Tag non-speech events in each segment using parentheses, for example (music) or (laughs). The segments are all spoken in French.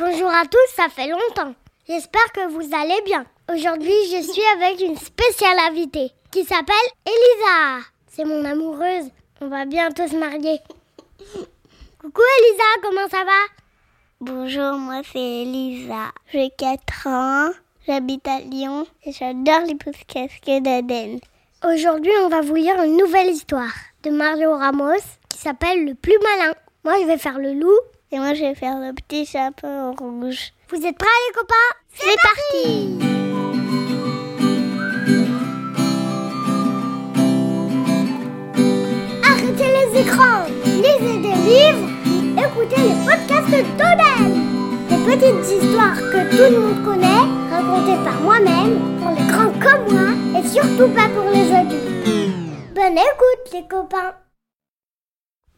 Bonjour à tous, ça fait longtemps. J'espère que vous allez bien. Aujourd'hui, je suis avec une spéciale invitée qui s'appelle Elisa. C'est mon amoureuse. On va bientôt se marier. Coucou Elisa, comment ça va? Bonjour, moi c'est Elisa. J'ai 4 ans, j'habite à Lyon et j'adore les pousses casquées d'Aden. Aujourd'hui, on va vous lire une nouvelle histoire de Mario Ramos qui s'appelle Le plus malin. Moi, je vais faire le loup. Et moi, je vais faire le petit chapeau rouge. Vous êtes prêts, les copains? C'est parti Arrêtez les écrans, lisez des livres, écoutez les podcasts de Des petites histoires que tout le monde connaît, racontées par moi-même, pour les grands comme moi, et surtout pas pour les adultes. Bonne écoute, les copains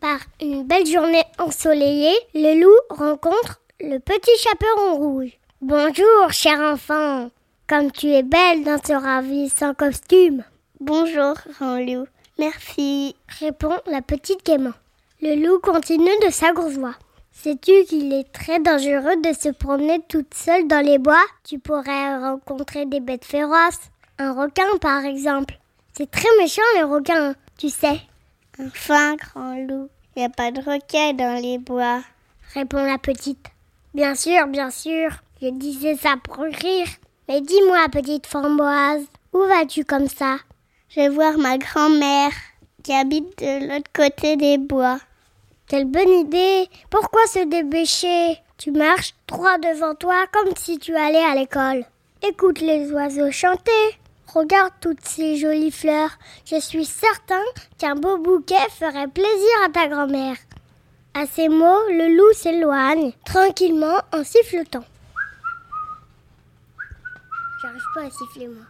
par une belle journée ensoleillée, le loup rencontre le petit chaperon rouge. Bonjour, cher enfant. Comme tu es belle dans ce ravissant costume. Bonjour, grand loup. Merci, répond la petite gaiement. Le loup continue de s'agourvoie. Sais-tu qu'il est très dangereux de se promener toute seule dans les bois? Tu pourrais rencontrer des bêtes féroces. Un requin, par exemple. C'est très méchant, les requins, tu sais. Enfin, grand loup, il n'y a pas de requin dans les bois, répond la petite. Bien sûr, bien sûr, je disais ça pour rire. Mais dis-moi, petite framboise, où vas-tu comme ça? Je vais voir ma grand-mère qui habite de l'autre côté des bois. Quelle bonne idée Pourquoi se débêcher Tu marches droit devant toi comme si tu allais à l'école. Écoute les oiseaux chanter. Regarde toutes ces jolies fleurs. Je suis certain qu'un beau bouquet ferait plaisir à ta grand-mère. À ces mots, le loup s'éloigne tranquillement en sifflotant. J'arrive pas à siffler moi.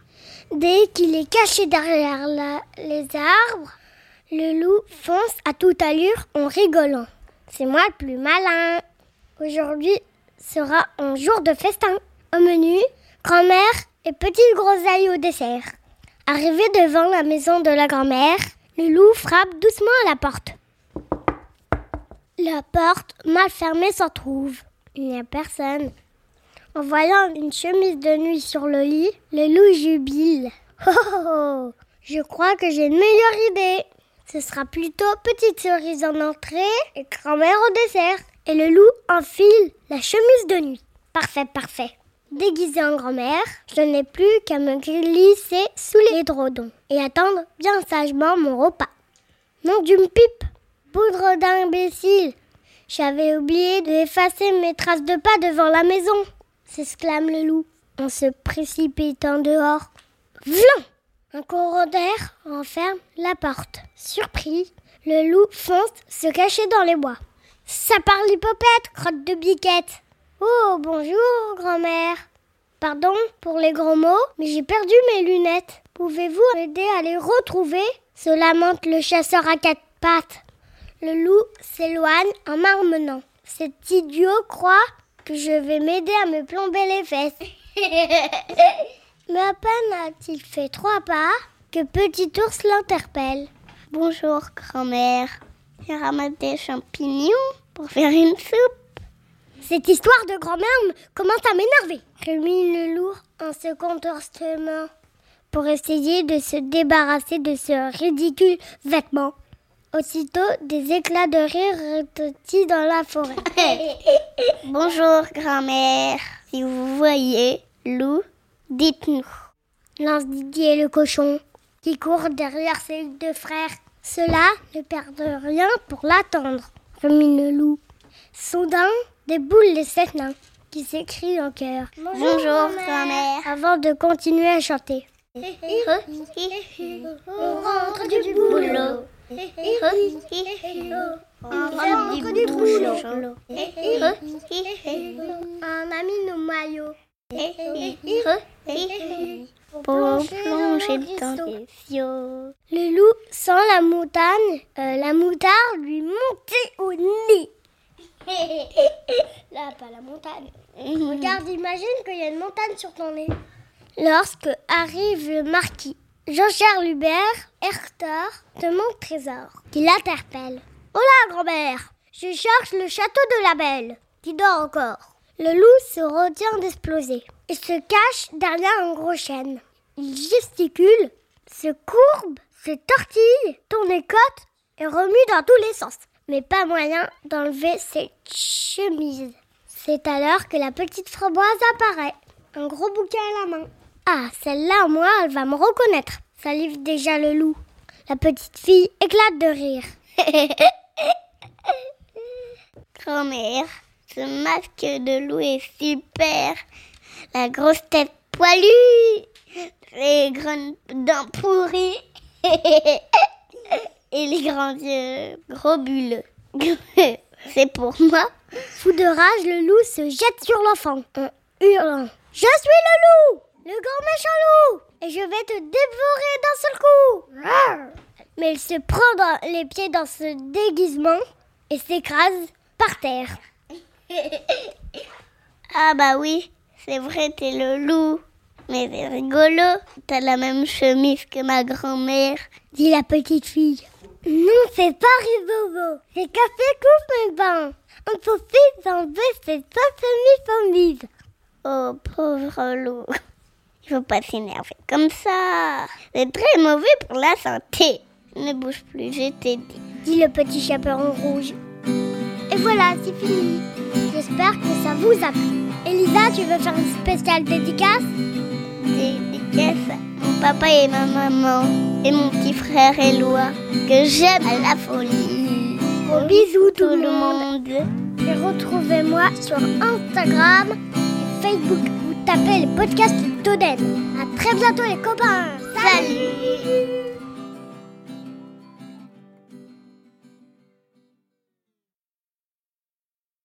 Dès qu'il est caché derrière les arbres, le loup fonce à toute allure en rigolant. C'est moi le plus malin. Aujourd'hui sera un jour de festin. Au menu, grand-mère et petite groseille au dessert. Arrivé devant la maison de la grand-mère, le loup frappe doucement à la porte. La porte, mal fermée, s'en trouve. Il n'y a personne. En voyant une chemise de nuit sur le lit, le loup jubile. (laughs) Oh, oh, oh Je crois que j'ai une meilleure idée. Ce sera plutôt petite cerise en entrée et grand-mère au dessert. Et le loup enfile la chemise de nuit. Parfait, parfait. Déguisée en grand-mère, je n'ai plus qu'à me glisser sous les drodons et attendre bien sagement mon repas. Nom d'une pipe, poudre d'imbécile. J'avais oublié d'effacer mes traces de pas devant la maison, s'exclame le loup en se précipitant dehors. Vlan Un courant d'air enferme la porte. Surpris, le loup fonce se cacher dans les bois. Ça parle l'hypopète, crotte de biquette. Oh, bonjour, grand-mère. Pardon pour les gros mots, mais j'ai perdu mes lunettes. Pouvez-vous m'aider à les retrouver? Se lamente le chasseur à quatre pattes. Le loup s'éloigne en marmonnant. Cet idiot croit que je vais m'aider à me plomber les fesses. (laughs) mais à peine a-t-il fait trois pas que Petit Ours l'interpelle. Bonjour, grand-mère. J'ai ramassé des champignons pour faire une soupe. Cette histoire de grand-mère commence à m'énerver, rumine le loup en se contorsionnant pour essayer de se débarrasser de ce ridicule vêtement. Aussitôt, des éclats de rire retentissent dans la forêt. (laughs) Bonjour, grand-mère. Si vous voyez loup, dites-nous. Lance Didier le cochon, qui court derrière ses deux frères. Cela ne perdent rien pour l'attendre, rumine le loup. Soudain, des boules les sept nains qui s'écrient en chœur. Bonjour, grand-mère. Avant de continuer à chanter. On rentre du boulot. On rentre du boulot. On a mis nos maillots. Pour plonger dans les. Le loup sent la montagne, euh, la moutarde lui monter au nez. (laughs) Là, pas la montagne. Regarde, imagine qu'il y a une montagne sur ton nez. Lorsque arrive le marquis, Jean-Charles Hubert, Hector, de mon trésor, qui l'interpelle. Hola, grand-mère, je cherche le château de la Belle, qui dort encore. Le loup se retient d'exploser et se cache derrière un gros chêne. Il gesticule, se courbe, se tortille, tourne les côtes et remue dans tous les sens. Mais pas moyen d'enlever ses chemises. C'est alors que la petite framboise apparaît, un gros bouquet à la main. Ah, celle-là, moi, elle va me reconnaître. Ça livre déjà le loup. La petite fille éclate de rire. (laughs) Grand-mère, ce masque de loup est super. La grosse tête poilue, les grandes dents pourries (laughs) et les grands yeux gros bulleux. (laughs) C'est pour moi. Fou de rage, le loup se jette sur l'enfant en hurlant. Je suis le loup, le grand méchant loup, et je vais te dévorer d'un seul coup. Mais il se prend dans les pieds dans ce déguisement et s'écrase par terre. (laughs) ah bah oui, c'est vrai, t'es le loup. Mais c'est rigolo, t'as la même chemise que ma grand-mère, dit la petite fille. Non, c'est pas ribobo, c'est café coupe mes bains. On peut vite enlever cette chemise Oh, pauvre loup. Il faut pas s'énerver comme ça. C'est très mauvais pour la santé. Ne bouge plus, je t'ai dit. Dit le petit chaperon rouge. Et voilà, c'est fini. J'espère que ça vous a plu. Elisa, tu veux faire une spéciale dédicace? Dédicace mon papa et ma maman et mon petit frère Eloi que j'aime à la folie. Gros bisous tout, le monde. Et retrouvez-moi sur Instagram et Facebook. Vous tapez le podcast Toden. À très bientôt les copains. Salut